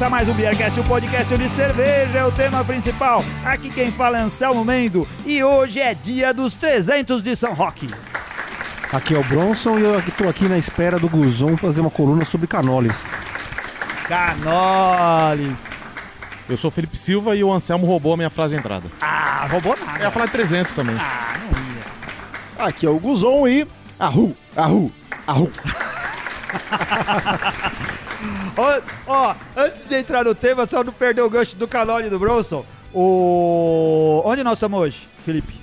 Começa mais um Beercast, o podcast de cerveja é o tema principal. Aqui quem fala é Anselmo Mendo e hoje é dia dos 300 de São Roque. Aqui é o Bronson e eu estou aqui na espera do Guzon fazer uma coluna sobre canoles. Canoles. Eu sou o Felipe Silva e o Anselmo roubou a minha frase de entrada. Ah, roubou Eu ia nada. falar de 300 também. Ah, não ia. Aqui é o Guzon e. Arru, arru, arru. Ó, ó, antes de entrar no tema, só não perder o gancho do canole do Bronson. O... Onde nós estamos hoje, Felipe?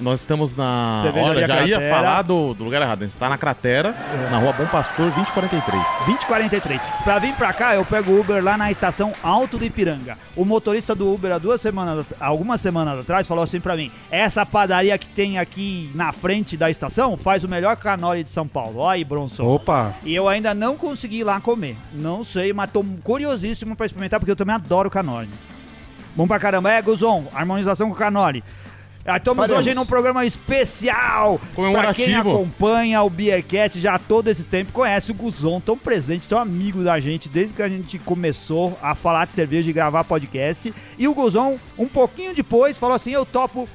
Nós estamos na. Cervejaria Olha, já ia Cratera. falar do, do lugar errado. A gente está na cratera, na rua Bom Pastor 2043. 2043. Pra vir pra cá, eu pego o Uber lá na estação Alto do Ipiranga. O motorista do Uber, há duas semanas, algumas semanas atrás, falou assim pra mim: essa padaria que tem aqui na frente da estação faz o melhor canole de São Paulo. Ó aí, Bronson. Opa! E eu ainda não consegui ir lá comer. Não sei, mas tô curiosíssimo pra experimentar, porque eu também adoro canole. Bom pra caramba. É, Guzon, harmonização com canole. Estamos Faremos. hoje num programa especial. Pra quem acompanha o Beercast já há todo esse tempo, conhece o Guzon, tão presente, tão amigo da gente, desde que a gente começou a falar de cerveja e gravar podcast. E o Guzon, um pouquinho depois, falou assim: eu topo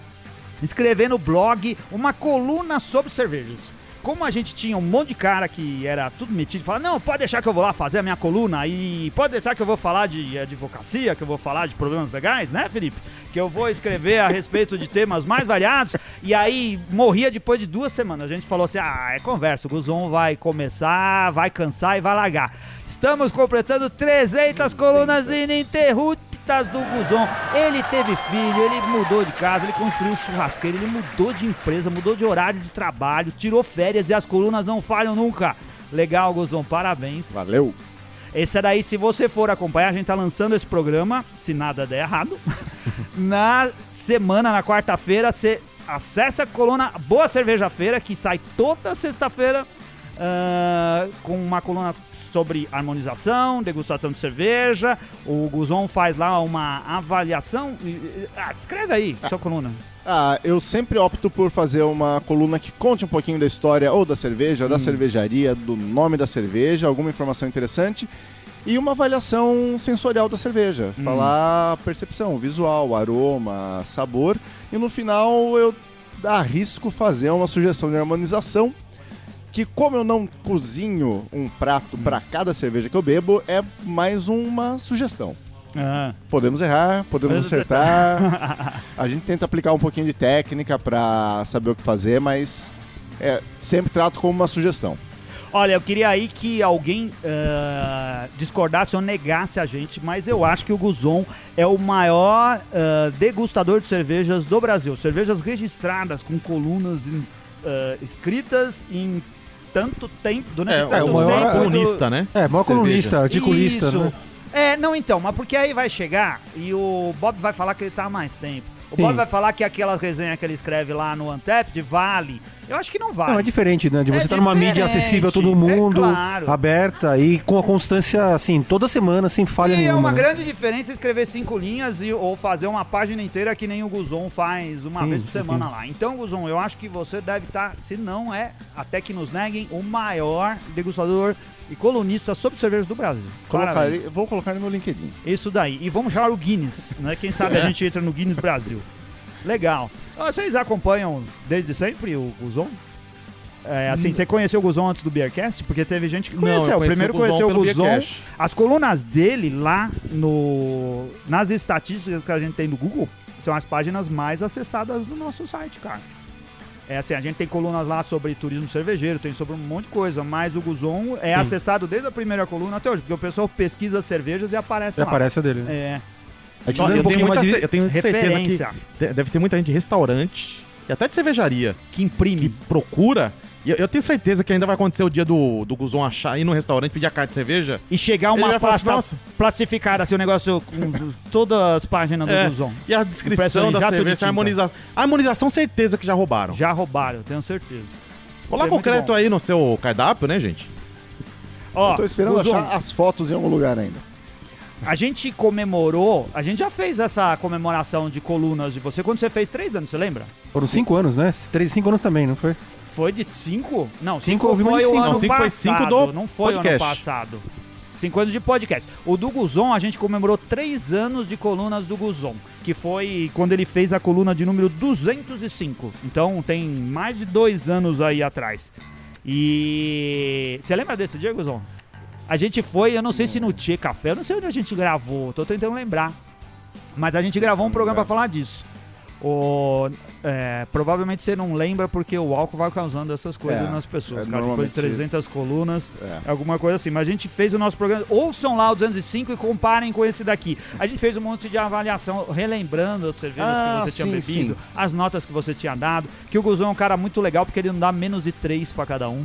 escrever no blog uma coluna sobre cervejas. Como a gente tinha um monte de cara que era tudo metido, fala, não, pode deixar que eu vou lá fazer a minha coluna e pode deixar que eu vou falar de advocacia, que eu vou falar de problemas legais, né, Felipe? Que eu vou escrever a respeito de temas mais variados. E aí morria depois de duas semanas. A gente falou assim, ah, é conversa, o Guzon vai começar, vai cansar e vai largar. Estamos completando 300 colunas ininterruptas do Guzon. Ele teve filho, ele mudou de casa, ele construiu churrasqueira, ele mudou de empresa, mudou de horário de trabalho, tirou férias e as colunas não falham nunca. Legal, Guzon, parabéns. Valeu. Esse daí, se você for acompanhar, a gente tá lançando esse programa, se nada der errado. na semana, na quarta-feira, você acessa a coluna Boa Cerveja Feira, que sai toda sexta-feira, ah, com uma coluna sobre harmonização, degustação de cerveja. O Guzon faz lá uma avaliação. Ah, escreve aí, sua coluna. Ah, eu sempre opto por fazer uma coluna que conte um pouquinho da história ou da cerveja, da cervejaria, do nome da cerveja, alguma informação interessante e uma avaliação sensorial da cerveja. Falar percepção, visual, aroma, sabor e no final eu arrisco fazer uma sugestão de harmonização que como eu não cozinho um prato para cada cerveja que eu bebo, é mais uma sugestão. Ah, Podemos errar, podemos acertar. A gente tenta aplicar um pouquinho de técnica pra saber o que fazer, mas é, sempre trato como uma sugestão. Olha, eu queria aí que alguém ah, discordasse ou negasse a gente, mas eu acho que o Guzon é o maior ah, degustador de cervejas do Brasil. Cervejas registradas com colunas em, ah, escritas em tanto tempo, durante É, tanto o maior tempo. colunista, né? É, maior Cerveja. colunista, articulista, Isso. né? É, não então, mas porque aí vai chegar e o Bob vai falar que ele tá há mais tempo. O Bob Sim. vai falar que aquela resenha que ele escreve lá no Antep vale. Eu acho que não vale. Não, é diferente, né? De É você estar numa mídia acessível a todo é mundo, claro. aberta e com a constância, assim, toda semana, sem falha E é nenhuma. uma né? grande diferença escrever cinco linhas e, ou fazer uma página inteira que nem o Guzon faz uma Sim, vez por sim, semana lá. Então, Guzon, eu acho que você deve estar, se não é, até que nos neguem, o maior degustador e colunista sobre cervejas do Brasil. Colocarei- vou colocar no meu LinkedIn. Isso daí. E vamos chamar o Guinness, né? Quem sabe a É. gente entra no Guinness Brasil. Legal. Ah, Vocês acompanham desde sempre o Guzon? É, assim, você conheceu o Guzon antes do Beercast? Porque teve gente que Hum. Não, eu conheceu. conheci Primeiro o conheceu o Guzon. As colunas dele lá no nas estatísticas que a gente tem do Google são as páginas mais acessadas do nosso site, cara. É assim, a gente tem colunas lá sobre turismo cervejeiro, tem sobre um monte de coisa, mas o Guzon é acessado desde a primeira coluna até hoje, porque o pessoal pesquisa cervejas e aparece E lá. aparece a dele. É, A gente Ó, lembra um eu, tenho muita, de... eu tenho certeza que de- deve ter muita gente de restaurante e até de cervejaria que que imprime. procura. E eu, eu tenho certeza que ainda vai acontecer o dia do, do Guzon achar, ir no restaurante, pedir a carta de cerveja. E chegar uma assim, pasta "Nossa." plastificada, assim, o negócio com todas as páginas do É, Guzon. E a descrição da cerveja, a harmonização. A harmonização, certeza que já roubaram. Já roubaram, tenho certeza. Coloca o crédito bom. aí no seu cardápio, né, gente? Ó, eu tô esperando Guzon, achar as fotos em algum lugar ainda. A gente comemorou, a gente já fez essa comemoração de colunas de você quando você fez três anos, você lembra? Foram cinco anos, né? Três, cinco anos também, não foi? Foi de cinco? Não, Cinco cinco houve mais foi o cinco. ano Não, cinco passado. foi cinco do não foi o ano podcast. passado. Cinco anos de podcast. O do Guzon, a gente comemorou três anos de colunas do Guzon, que foi quando ele fez a coluna de número 205. Então tem mais de dois anos aí atrás. E. Você lembra desse dia, Guzon? A gente foi, eu não sei se no Tchê Café, eu não sei onde a gente gravou, tô tentando lembrar. Mas a gente gravou um programa pra falar disso. O, é, provavelmente você não lembra porque o álcool vai causando essas coisas É, nas pessoas, é, cara. Depois de normalmente- 300 colunas, É. alguma coisa assim. Mas a gente fez o nosso programa. Ouçam lá o 205 e comparem com esse daqui. A gente fez um monte de avaliação, relembrando as cervejas Ah, que você tinha sim, bebido, sim. as notas que você tinha dado. Que o Guzão é um cara muito legal porque ele não dá menos de 3 pra cada um.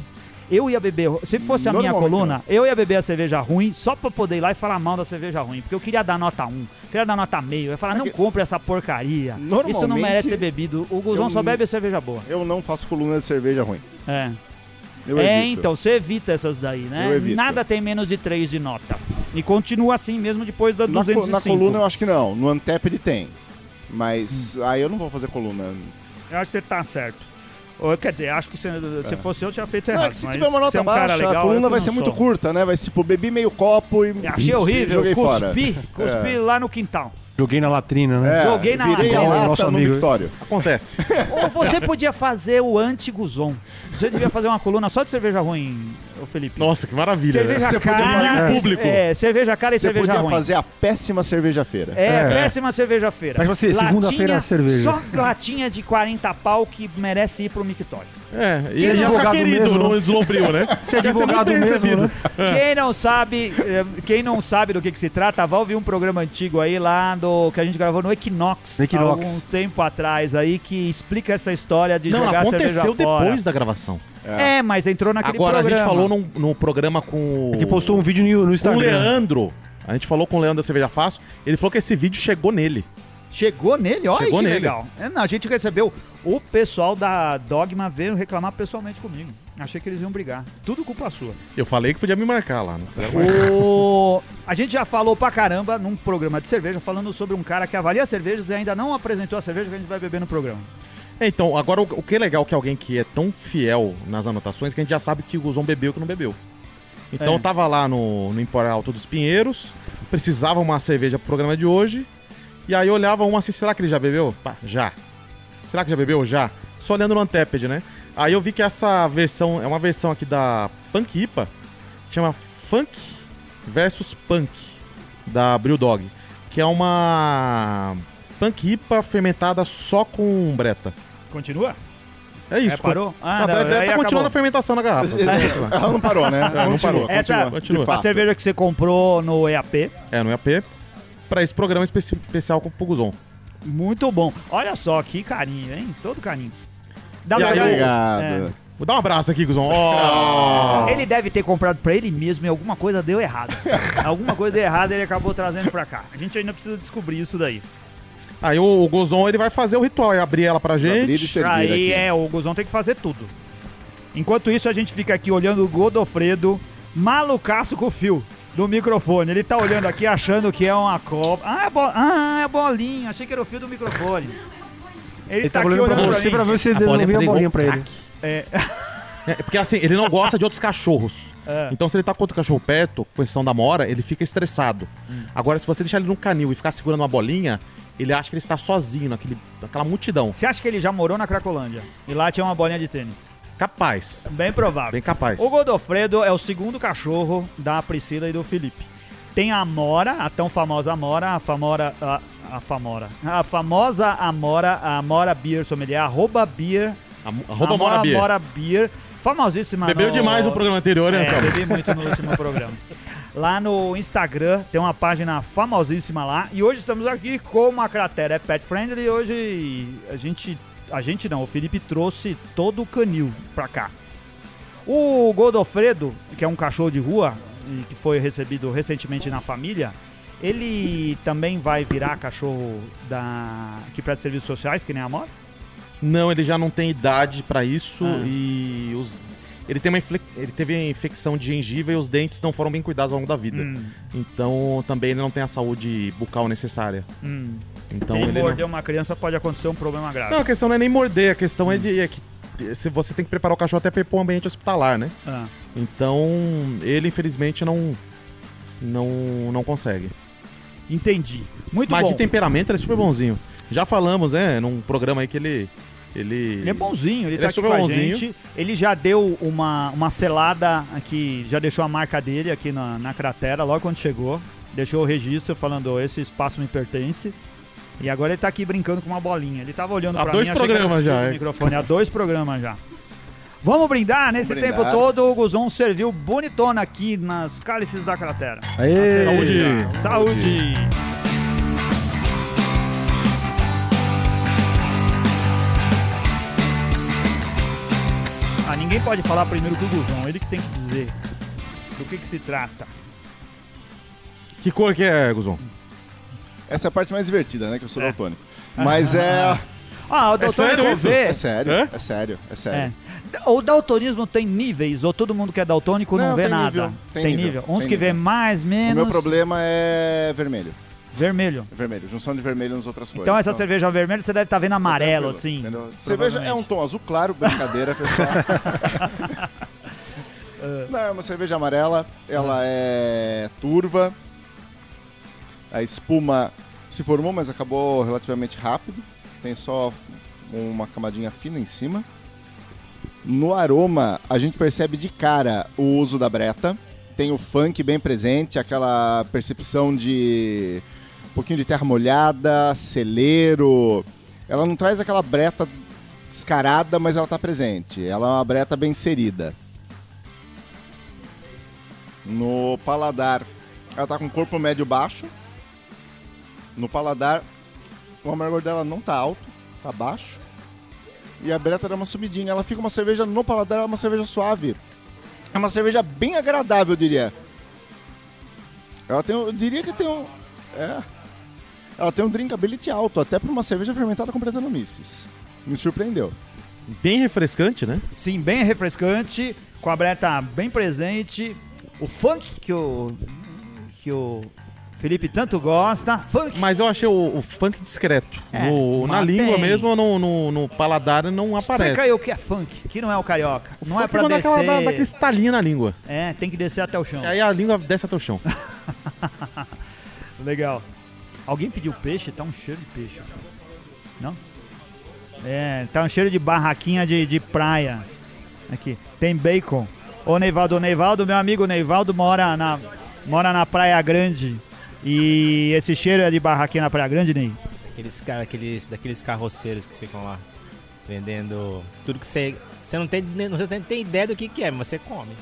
Eu ia beber, se fosse a minha coluna, eu ia beber a cerveja ruim só pra poder ir lá e falar mal da cerveja ruim. Porque eu queria dar nota 1, queria dar nota meio. Eu ia falar, não Porque- compre essa porcaria. Isso não merece ser bebido. O Guzão só não- bebe cerveja boa. Eu não faço coluna de cerveja ruim. É. Eu é, evito. então, você evita essas daí, né? Eu evito. Nada tem menos de 3 de nota. E continua assim mesmo depois da Na, co- 205. na coluna eu acho que não. No Antep ele tem. Mas Hum. aí eu não vou fazer coluna. Eu acho que você tá certo. Ou, quer dizer, acho que se, se fosse eu, tinha feito É. Não, errado. é que se mas tiver uma nota é um baixa, legal, a coluna vai ser muito sou. curta, né? Vai ser tipo, bebi meio copo e. Achei horrível, Joguei fora. cuspi, cuspi É. lá no quintal. Joguei na latrina, né? É, Joguei na virei a lateral. lata Nosso no amigo. Victório. Acontece. Ou você podia fazer o anti-Guzon. Você devia fazer uma coluna só de cerveja ruim, ô Felipe. Nossa, que maravilha. cerveja né? Você podia cara. em público. É, cerveja cara e Você cerveja podia ruim. fazer a péssima cerveja-feira. É, É. péssima cerveja-feira. Mas você, segunda-feira é cerveja. Só latinha de 40 pau que merece ir pro mictório. É, e Você é ele ia ficar advogado querido mesmo, no deslumbril, né? Você é advogado mesmo, recebido. né? Quem não sabe, eh, quem não sabe do que, que se trata, vai ouvir um programa antigo aí lá do que a gente gravou no Equinox, No Equinox. algum tempo atrás aí que explica essa história de Não, jogar cerveja aconteceu fora. depois da gravação. É, mas entrou naquele Agora, programa. a gente falou num, num programa com... É que postou um vídeo no, no com o Instagram. Leandro. A gente falou com o Leandro da Cerveja Fácil. Ele falou que esse vídeo chegou nele. Chegou nele, olha Chegou que nele. legal. É, não, a gente recebeu o pessoal da Dogma veio reclamar pessoalmente comigo. Achei que eles iam brigar. Tudo culpa sua. Eu falei que podia me marcar lá. Não quiseram marcar. O... A gente já falou pra caramba num programa de cerveja, falando sobre um cara que avalia cervejas e ainda não apresentou a cerveja que a gente vai beber no programa. É, então, agora o, o que é legal que alguém que é tão fiel nas anotações que a gente já sabe que o Guzon bebeu que não bebeu. Então É. eu tava lá no, no Empório Alto dos Pinheiros, precisava uma cerveja pro programa de hoje, e aí eu olhava uma assim, será que ele já bebeu? Pá, já. Será que já bebeu? Já. Só olhando no Anteped, né? Aí eu vi que essa versão, é uma versão aqui da Punk IPA, que chama Funk versus Punk, da Brewdog, que é uma Punk IPA fermentada só com breta. Continua? É isso. É, parou? Ah, não, deve aí tá continuando a fermentação na garrafa. Ela não parou, né? não Continua, parou. Essa- continua. fato. A cerveja que você comprou no EAP, É, no EAP, pra esse programa especi- especial com o Puguzon. muito bom. Olha só que carinho, hein? Todo carinho. Dá E pra aí, Obrigado. É. Vou dar um abraço aqui, Guzon. Ó! Ele deve ter comprado pra ele mesmo e alguma coisa deu errado. alguma coisa deu errado e ele acabou trazendo pra cá. A gente ainda precisa descobrir isso daí. Aí o, o Guzon ele vai fazer o ritual, é abrir ela pra Abrir e gente. Aí aqui. é, o Guzão tem que fazer tudo. Enquanto isso, a gente fica aqui olhando o Godofredo malucaço com o fio do microfone. Ele tá olhando aqui achando que é uma copa. Ah, é, bo... ah, é bolinha. Achei que era o fio do microfone. Ele, Ele tá aqui olhando pra você pra ver se bolinha devolvia a bolinha pra ele. É, É, porque assim, ele não gosta de outros cachorros. É. Então, se ele tá com outro cachorro perto, com exceção da mora, ele fica estressado. Hum. Agora, se você deixar ele num canil e ficar segurando uma bolinha, ele acha que ele está sozinho naquele, naquela multidão. Você acha que ele já morou na Cracolândia? E lá tinha uma bolinha de tênis? Capaz. Bem provável. Bem capaz. O Godofredo é o segundo cachorro da Priscila e do Felipe. Tem a Amora, a tão famosa Amora, a famora, a, a famora, a famosa Amora, a Amora Beer Sommelier, arroba Beer, Am- Arroba Mora Beer. Amora Beer, famosíssima. Bebeu no- demais no programa anterior, né, É, bebi muito no último programa. Lá no Instagram tem uma página famosíssima lá. E hoje estamos aqui com uma cratera é pet friendly. Hoje a gente. A gente não, o Felipe trouxe todo o canil pra cá. O Godofredo, que é um cachorro de rua, e que foi recebido recentemente na família, ele também vai virar cachorro da que presta serviços sociais, que nem a Mora? Não, ele já não tem idade pra isso Ah. e os... ele, tem uma ele teve infecção de gengiva e os dentes não foram bem cuidados ao longo da vida. Hum, Então também ele não tem a saúde bucal necessária. hum. Então Se ele ele morder uma criança, pode acontecer um problema grave. não... não, a questão não é nem morder, a questão é, de, é que se você tem que preparar o cachorro até para um ambiente hospitalar, né? Ah. Então ele infelizmente não não, não consegue. Entendi. Muito Mas bom. de temperamento ele é super bonzinho. Já falamos, né, num programa aí que ele. Ele, Ele é bonzinho, ele, Ele tá é aqui com a bonzinho. gente. Ele já deu uma, uma selada aqui, já deixou a marca dele aqui na, na cratera, logo quando chegou. Deixou o registro falando, "Ó, esse espaço me pertence. E agora ele tá aqui brincando com uma bolinha. Ele tava olhando Há pra dois mim, programas já, do é. microfone. Há dois programas já. Vamos brindar? Nesse brindar. tempo todo, o Guzon serviu bonitona aqui nas cálices da cratera. Aê! Saúde. Saúde! Ah, ninguém pode falar primeiro que o Guzon, ele que tem que dizer do que, que se trata. Que cor que é, Guzon? Essa é a parte mais divertida, né? Que eu sou É. daltônico. Mas é. Ah, o doutor sério isso? É sério, Hã? é sério, é sério. É. O daltonismo tem níveis, ou todo mundo que é daltônico não, Não, vê tem nada? nível, tem nível, Uns tem que vê nível. mais, O menos. meu problema é vermelho. Vermelho. Vermelho, junção de vermelho nas outras coisas. Então essa cerveja vermelha você deve estar vendo amarelo, assim. Cerveja é um tom azul claro, brincadeira, pessoal. Não, é uma cerveja amarela, ela é turva. A espuma se formou, mas acabou relativamente rápido. Tem só uma camadinha fina em cima. No aroma, a gente percebe de cara o uso da breta. Tem o funk bem presente, aquela percepção de pouquinho de terra molhada, celeiro. Ela não traz aquela breta descarada, mas ela tá presente. Ela é uma breta bem inserida. No paladar, ela tá com corpo médio baixo. No paladar, o amargor dela não tá alto, tá baixo. E a breta dá uma subidinha. Ela fica uma cerveja no paladar, é uma cerveja suave. É uma cerveja bem agradável, eu diria. Ela tem, eu diria que tem um, é. Ela tem um drinkability alto, até para uma cerveja fermentada com Brettanomyces. Me surpreendeu. Bem refrescante, né? Sim, bem refrescante, com a breta bem presente. O funk que o, que o Felipe tanto gosta. Funk. Mas eu achei o, o funk discreto. É, No- na língua tem. mesmo, no, no, no paladar não aparece. Explica aí o que é funk, que não é o carioca. O não é pra manda descer. aquela da, daquele estalinho na língua. É, tem que descer até o chão. E aí a língua desce até o chão. Legal. Alguém pediu peixe? Tá um cheiro de peixe. Não? É, tá um cheiro de barraquinha de, de praia. Aqui. Tem bacon. Ô Neivaldo, o Neivaldo, meu amigo Neivaldo mora na, mora na Praia Grande. E esse cheiro é de barraquinha na Praia Grande, Ney? Aqueles, aqueles, daqueles carroceiros que ficam lá vendendo tudo que você. Você não tem, você nem tem ideia do que, que é, mas você come.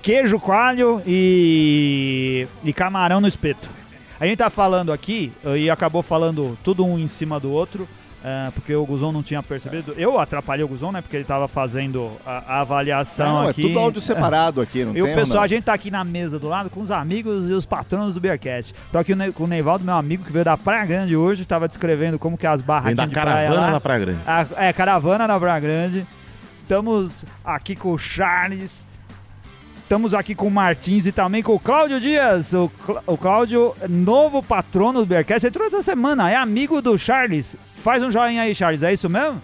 queijo coalho e, e camarão no espeto. A gente tá falando aqui eh, e acabou falando tudo um em cima do outro, eh, porque o Guzon não tinha percebido. Eu atrapalhei o Guzon, né? Porque ele tava fazendo a, a avaliação Não, é aqui. tudo áudio separado aqui, não E tem o pessoal, não? a gente tá aqui na mesa do lado com os amigos e os patrões do Beercast. Tô aqui com o Neivaldo, meu amigo, que veio da Praia Grande hoje, tava descrevendo como que é as barraquinhas da de praia caravana lá. na Praia Grande. A- é, caravana na Praia Grande. Estamos aqui com o Charles. Estamos aqui com o Martins e também com o Cláudio Dias. O, Clá- o Cláudio, novo patrono do Bearcast. Entrou essa semana, é amigo do Charles. Faz um joinha aí, Charles, é isso mesmo?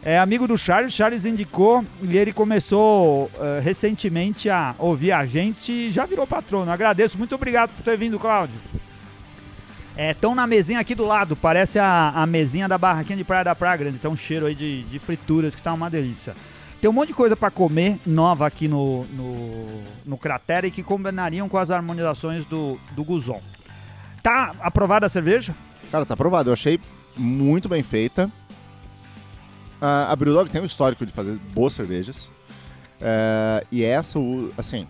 É amigo do Charles, Charles indicou e ele começou eh, recentemente a ouvir a gente e já virou patrono. Agradeço, muito obrigado por ter vindo, Cláudio. Estão na mesinha aqui do lado, parece a, a mesinha da barraquinha de Praia da Praia Grande. Tem um cheiro aí de, de frituras que tá uma delícia. Tem um monte de coisa para comer nova aqui no, no, no Cratera e que combinariam com as harmonizações do, do Guzon. Tá aprovada a cerveja? Cara, tá aprovado. Eu achei muito bem feita. Ah, a Brewdog tem um histórico de fazer boas cervejas. É, e essa, assim,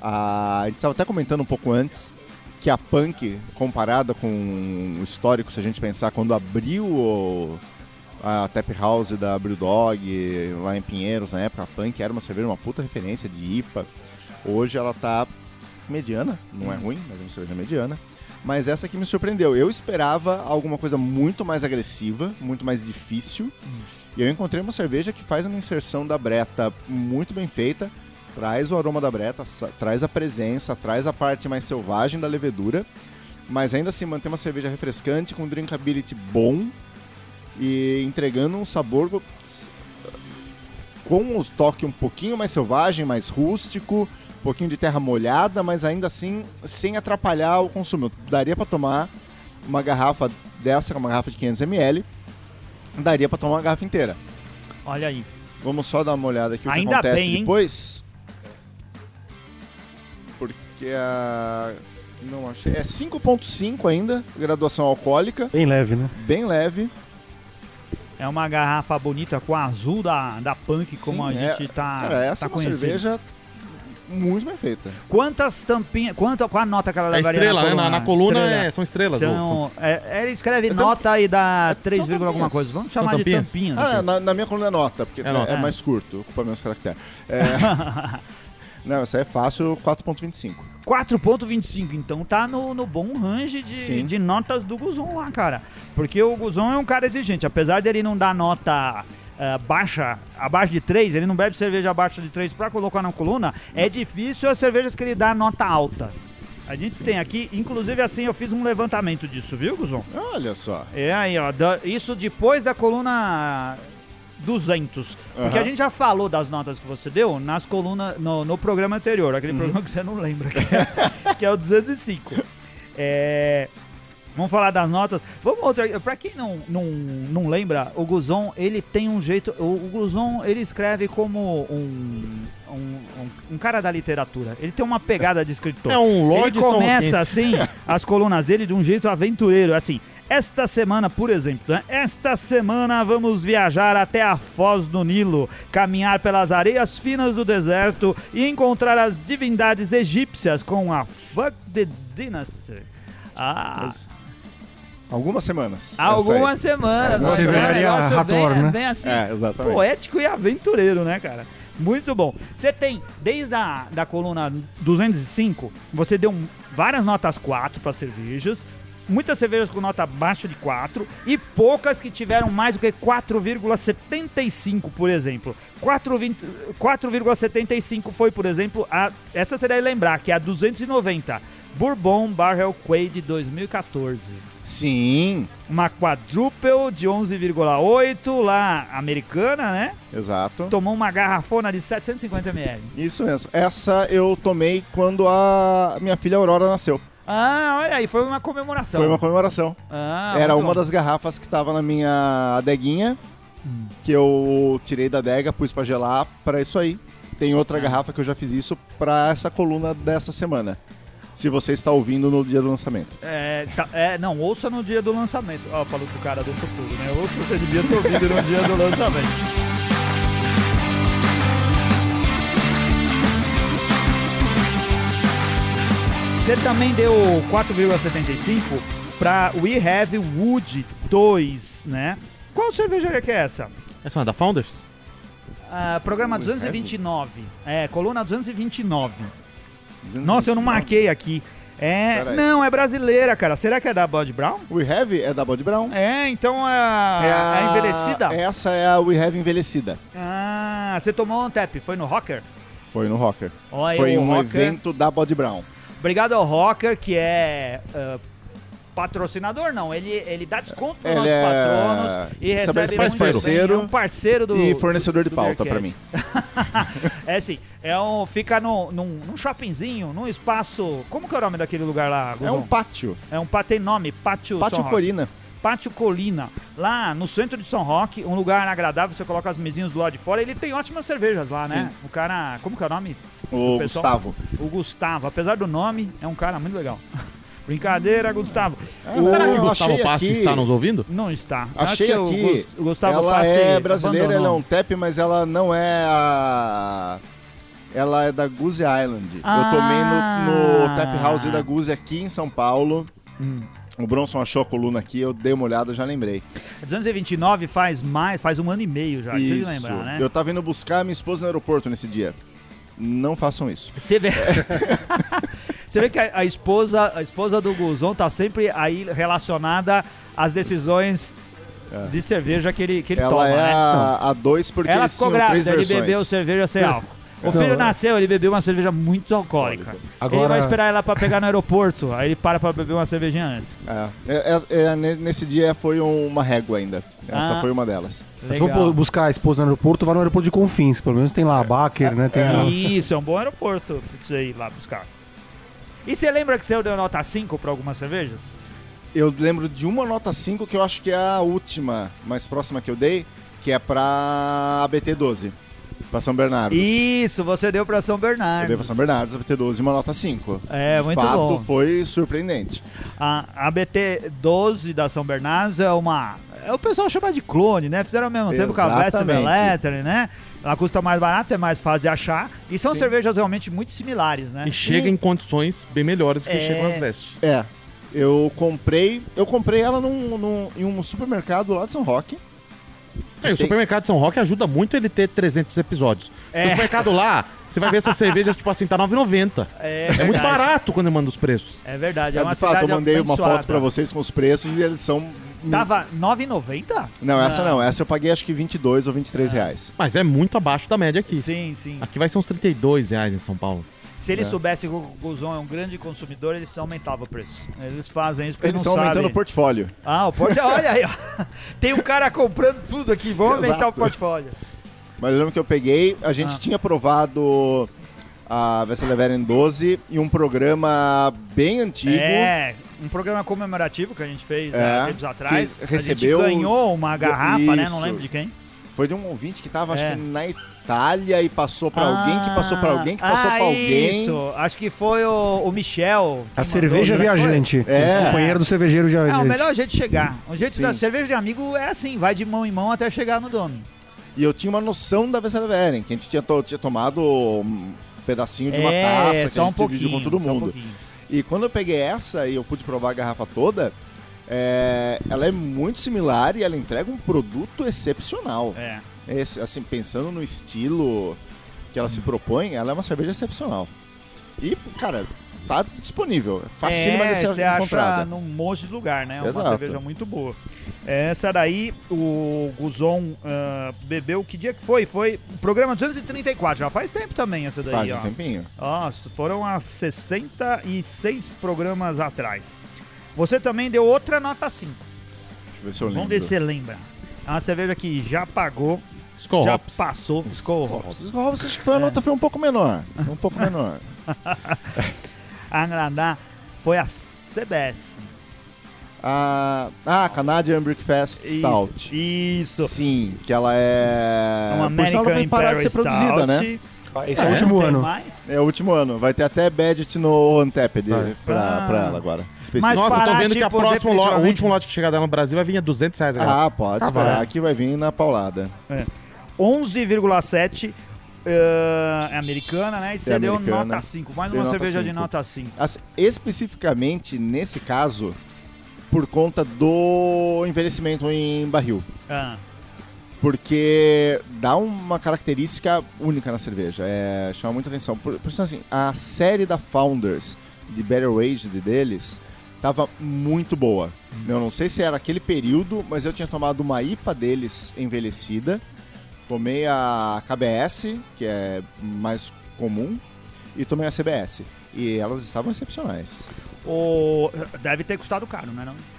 a, a gente tava até comentando um pouco antes que a Punk, comparada com o histórico, se a gente pensar, quando abriu o- a Tap House da Brewdog lá em Pinheiros, na época, a Punk era uma cerveja, uma puta referência de IPA. Hoje ela tá mediana, não é ruim, mas é uma cerveja mediana. Mas essa aqui me surpreendeu. Eu esperava alguma coisa muito mais agressiva, muito mais difícil. E eu encontrei uma cerveja que faz uma inserção da breta muito bem feita. Traz o aroma da breta, traz a presença, traz a parte mais selvagem da levedura. Mas ainda assim mantém uma cerveja refrescante, com um drinkability bom. E entregando um sabor com o toque um pouquinho mais selvagem, mais rústico. um pouquinho de terra molhada, mas ainda assim sem atrapalhar o consumo. Daria pra tomar uma garrafa dessa, uma garrafa de 500ml, daria pra tomar uma garrafa inteira. Olha aí. Vamos só dar uma olhada aqui o que acontece bem, hein? depois. Porque a. Não achei. É 5,5 ainda, graduação alcoólica, Bem leve, né? bem leve. É uma garrafa bonita com azul da, da Punk, como a é- gente tá, Cara, essa tá é uma conhecendo. cerveja muito bem feita. Quantas tampinhas. Quanto, qual a nota que ela É levaria estrela, na né? coluna? Na, na coluna Estrela. é- são estrelas. São, é, é, ele escreve nota e dá 3, são alguma coisa. Vamos chamar de tampinhas? Ah, na, na minha coluna é nota, porque É é, nota. é mais curto, ocupa menos caractere. É, não, essa é fácil, 4,25. 4.25, então tá no, no bom range de, Sim. de notas do Guzon lá, cara. Porque o Guzon é um cara exigente. Apesar dele não dar nota eh, baixa, abaixo de 3, ele não bebe cerveja abaixo de 3 pra colocar na coluna, é difícil as cervejas que ele dá nota alta. A gente tem aqui, inclusive assim, eu fiz um levantamento disso, viu, Guzon? Olha só. É aí, ó. isso depois da coluna 200. Porque Aham. a gente já falou das notas que você deu nas colunas, no, no programa anterior, aquele programa que você não lembra, que é, que é o 205. É, Vamos falar das notas. Vamos outra. Pra quem não, não, não lembra, o Guzon, ele tem um jeito. O, o Guzon, ele escreve como um, um, um, um cara da literatura. Ele tem uma pegada de escritor. É um Lorde Ele começa assim as colunas dele de um jeito aventureiro, assim. Esta semana, por exemplo, né? esta semana vamos viajar até a Foz do Nilo, caminhar pelas areias finas do deserto e encontrar as divindades egípcias com a Fuck the Dynasty. Ah, Mas- Algumas semanas. algumas semanas. Algumas Nossa, é um semanas. negócio bem, né? bem assim, É, exatamente. poético e aventureiro, né, cara? Muito bom. Você tem, desde a da coluna 205, você deu um- várias notas 4 para cervejas, muitas cervejas com nota abaixo de 4 e poucas que tiveram mais do que 4,75, por exemplo. 4,20 4,75 foi, por exemplo, a essa você deve lembrar, que é a 290. Bourbon Barrel Quaid 2014 Sim, uma quadruple de 11,8 lá, americana, né? exato. Tomou uma garrafona de 750ml. Isso mesmo. Essa eu tomei quando a minha filha Aurora nasceu. Ah, olha aí, foi uma comemoração. Foi uma comemoração. Ah, Era uma bom. das garrafas que tava na minha adeguinha, que eu tirei da adega, pus pra gelar pra isso aí. Tem Ah. outra garrafa que eu já fiz isso pra essa coluna dessa semana. Se você está ouvindo no dia do lançamento. É, tá- é, não, ouça no dia do lançamento. Ó, falou pro cara do futuro, né? Ouça você devia ter ouvido no dia do lançamento. Você também deu 4,75 pra We Have Wood 2, né? Qual cervejaria que é essa? Essa é da Founders? Ah, programa We 229. É, coluna 229. Nossa, eu não marquei aqui. É, não, é brasileira, cara. Será que é da Bud Brown? We Have é da Bud Brown. É, então é a, É a envelhecida. Essa é a We Have envelhecida. Ah, você tomou um tap, foi no Rocker? Foi no Rocker. Olha, Foi um Rocker- evento da Bud Brown. Obrigado ao Rocker, que é ah, patrocinador, não. Ele, ele dá desconto para Ele nossos é patronos e recebe muito bem. parceiro É um parceiro do e fornecedor de do pauta pra Beercast. mim. É assim, é um, fica no, num, num shoppingzinho, num espaço... Como que é o nome daquele lugar lá, É Guzon? um pátio. É um, pa- tem nome, Pátio, Pátio São. Corina. Pátio Colina, lá no centro de São Roque, um lugar agradável, você coloca as mesinhas do lado de fora, ele tem ótimas cervejas lá, né? Sim. O cara, como que é o nome? O O pessoal- Gustavo. O Gustavo, apesar do nome, é um cara muito legal. Brincadeira, Gustavo. Ah, O- Será que o Gustavo Passi aqui- está nos ouvindo? Não está. Acho Achei que o aqui. O Gustavo ela é brasileira, ela é um TEP, mas ela não é a. Ela é da Goose Island. Ah. Eu tomei no, no Tap House da Goose aqui em São Paulo. Hum. O Bronson achou a coluna aqui, eu dei uma olhada, já lembrei. 229 faz mais, faz um ano e meio já, isso. lembrar, né? Eu tava indo buscar minha esposa no aeroporto nesse dia. Não façam isso. Você vê. Você vê que a, a esposa, a esposa do Guzon tá sempre aí relacionada às decisões É. de cerveja que ele, que ele ela toma, é né? a, a dois porque Ela eles ficou tinham três grávida, ele versões. bebeu cerveja sem álcool. O filho nasceu, ele bebeu uma cerveja muito alcoólica. Ele Agora- vai esperar ela pra pegar no aeroporto, aí ele para pra beber uma cervejinha antes. É, é, é, é, ne- nesse dia foi uma régua ainda. Essa Ah. foi uma delas. Se for bu- buscar a esposa no aeroporto, vai no aeroporto de Confins. Pelo menos tem lá a Baker, né? Tem lá- Isso, é um bom aeroporto pra você ir lá buscar. E você lembra que você deu nota 5 pra algumas cervejas? Eu lembro de uma nota 5 que eu acho que é a última, mais próxima que eu dei, que é pra ABT12, pra São Bernardo. Isso, você deu pra São Eu Bernardo. dei pra São Bernardo, ABT12, uma nota 5. É, De muito fato, bom. foi surpreendente. A, a BT-12 da São Bernardo é uma... É o pessoal chama de clone, né? Fizeram ao mesmo tempo com a Exatamente. Vesper né? Ela custa mais barato, é mais fácil de achar. E são Sim. cervejas realmente muito similares, né? E chega em condições bem melhores do que É. chegam as vestes. É, eu comprei, eu comprei ela num, num- em um supermercado lá de São Roque. É, o supermercado de São Roque ajuda muito ele ter 300 episódios. É. No supermercado lá, você vai ver essas cervejas, tipo assim, tá 9,90. É, É muito barato quando ele manda os preços. É verdade, é É, uma de fato, eu mandei uma foto pra vocês com os preços e eles são... Tava 9,90? Não, essa não, essa eu paguei acho que 22 ou 23 reais. Mas é muito abaixo da média aqui. Sim, sim. Aqui vai ser uns 32 reais em São Paulo. Se eles É. soubessem que o Guzon é um grande consumidor, eles aumentavam o preço. Eles fazem isso porque Eles não estão aumentando sabem. o portfólio. Ah, o portfólio. Olha aí, ó. Tem um cara comprando tudo aqui. Vamos aumentar Exato. o portfólio. Mas eu lembro que eu peguei, a gente Ah. tinha provado a Vesseleveren 12 em um programa bem antigo. É, um programa comemorativo que a gente fez É, há tempos atrás. recebeu- A gente ganhou uma garrafa, né? Não Isso. lembro de quem. Foi de um ouvinte que tava, É. acho que na Itália e passou pra alguém, que passou pra alguém, que Ah, passou pra alguém. Isso, acho que foi o, o Michel. A cerveja viajante. É. Companheiro do cervejeiro É, viajante. o melhor jeito de chegar. O jeito Sim. da cerveja de amigo é assim, vai de mão em mão até chegar no dono. E eu tinha uma noção da Vesseleveren, que a gente tinha, to- tinha tomado um pedacinho de uma é, taça, que a só um gente dividiu pouquinho, com todo um mundo. pouquinho. E quando eu peguei essa e eu pude provar a garrafa toda, é, ela é muito similar e ela entrega um produto excepcional. É. Esse, assim, pensando no estilo que ela se propõe, ela é uma cerveja excepcional. E, cara, tá disponível. É facílima é, ser você acha encontrada. num monte de lugar, né? Uma Exato. cerveja muito boa. Essa daí, o Guzon ah, bebeu, que dia que foi? Foi o programa 234, já faz tempo também essa daí, Faz ó. um tempinho. Ó, foram há 66 programas atrás. Você também deu outra nota 5. Deixa eu ver se eu lembro. Vamos ver se você lembra. É uma cerveja que já pagou, Skull já Hops. passou. Skull Hops. Os Hobbs, acho que foi a nota foi um pouco menor. Foi um pouco menor. A agradar foi a CBS. A, ah, Canadian Breakfast Stout. Isso. isso. Sim, que ela é. É uma Por sinal, American ela vai parar de ser Imperial produzida, né? Esse é, o Ah, último ano. mais? É o último ano. Vai ter até Badget no Untapped Vai. pra, Ah. pra ela agora. Mas Nossa, eu tô vendo que a próxima lo- o último lote que chegar dela no Brasil vai vir a 200 reais a garrafa. Ah, pode Ah, esperar vai. que vai vir na paulada. 11,7 eh, é americana, né? E você deu americana. nota 5. Mais uma cerveja de nota 5. Assim, especificamente nesse caso, por conta do envelhecimento em barril. Ah, Porque dá uma característica única na cerveja. É, chama muita atenção. Por, por isso, assim, a série da Founders de Better Aged deles tava muito boa. Eu não sei se era aquele período, mas eu tinha tomado uma IPA deles envelhecida. Tomei a KBS, que é mais comum, e tomei a CBS. E elas estavam excepcionais. o... Deve ter custado caro, né? Não?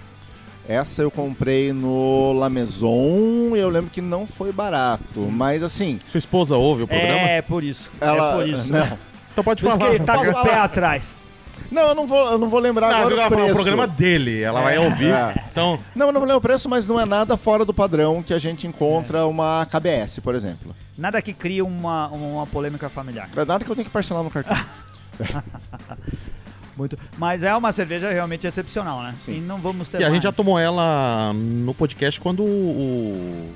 Essa eu comprei no La Maison e eu lembro que não foi barato. Mas assim, Sua esposa ouve o programa? É, por isso. ela. É por isso. Não, Então pode Por isso que falar. ele tá com o pé atrás. não eu, não vou, eu não vou lembrar Não, agora ela o vai falar o preço. programa dele, ela vai ouvir. É. Então, Não, eu não vou lembrar o preço, mas não é nada fora do padrão que a gente encontra uma KBS, por exemplo. Nada que crie uma, uma polêmica familiar. É nada que eu tenho que parcelar no cartão. Muito. Mas é uma cerveja realmente excepcional, né? Sim. E não vamos ter e a gente mais. já tomou ela no podcast quando o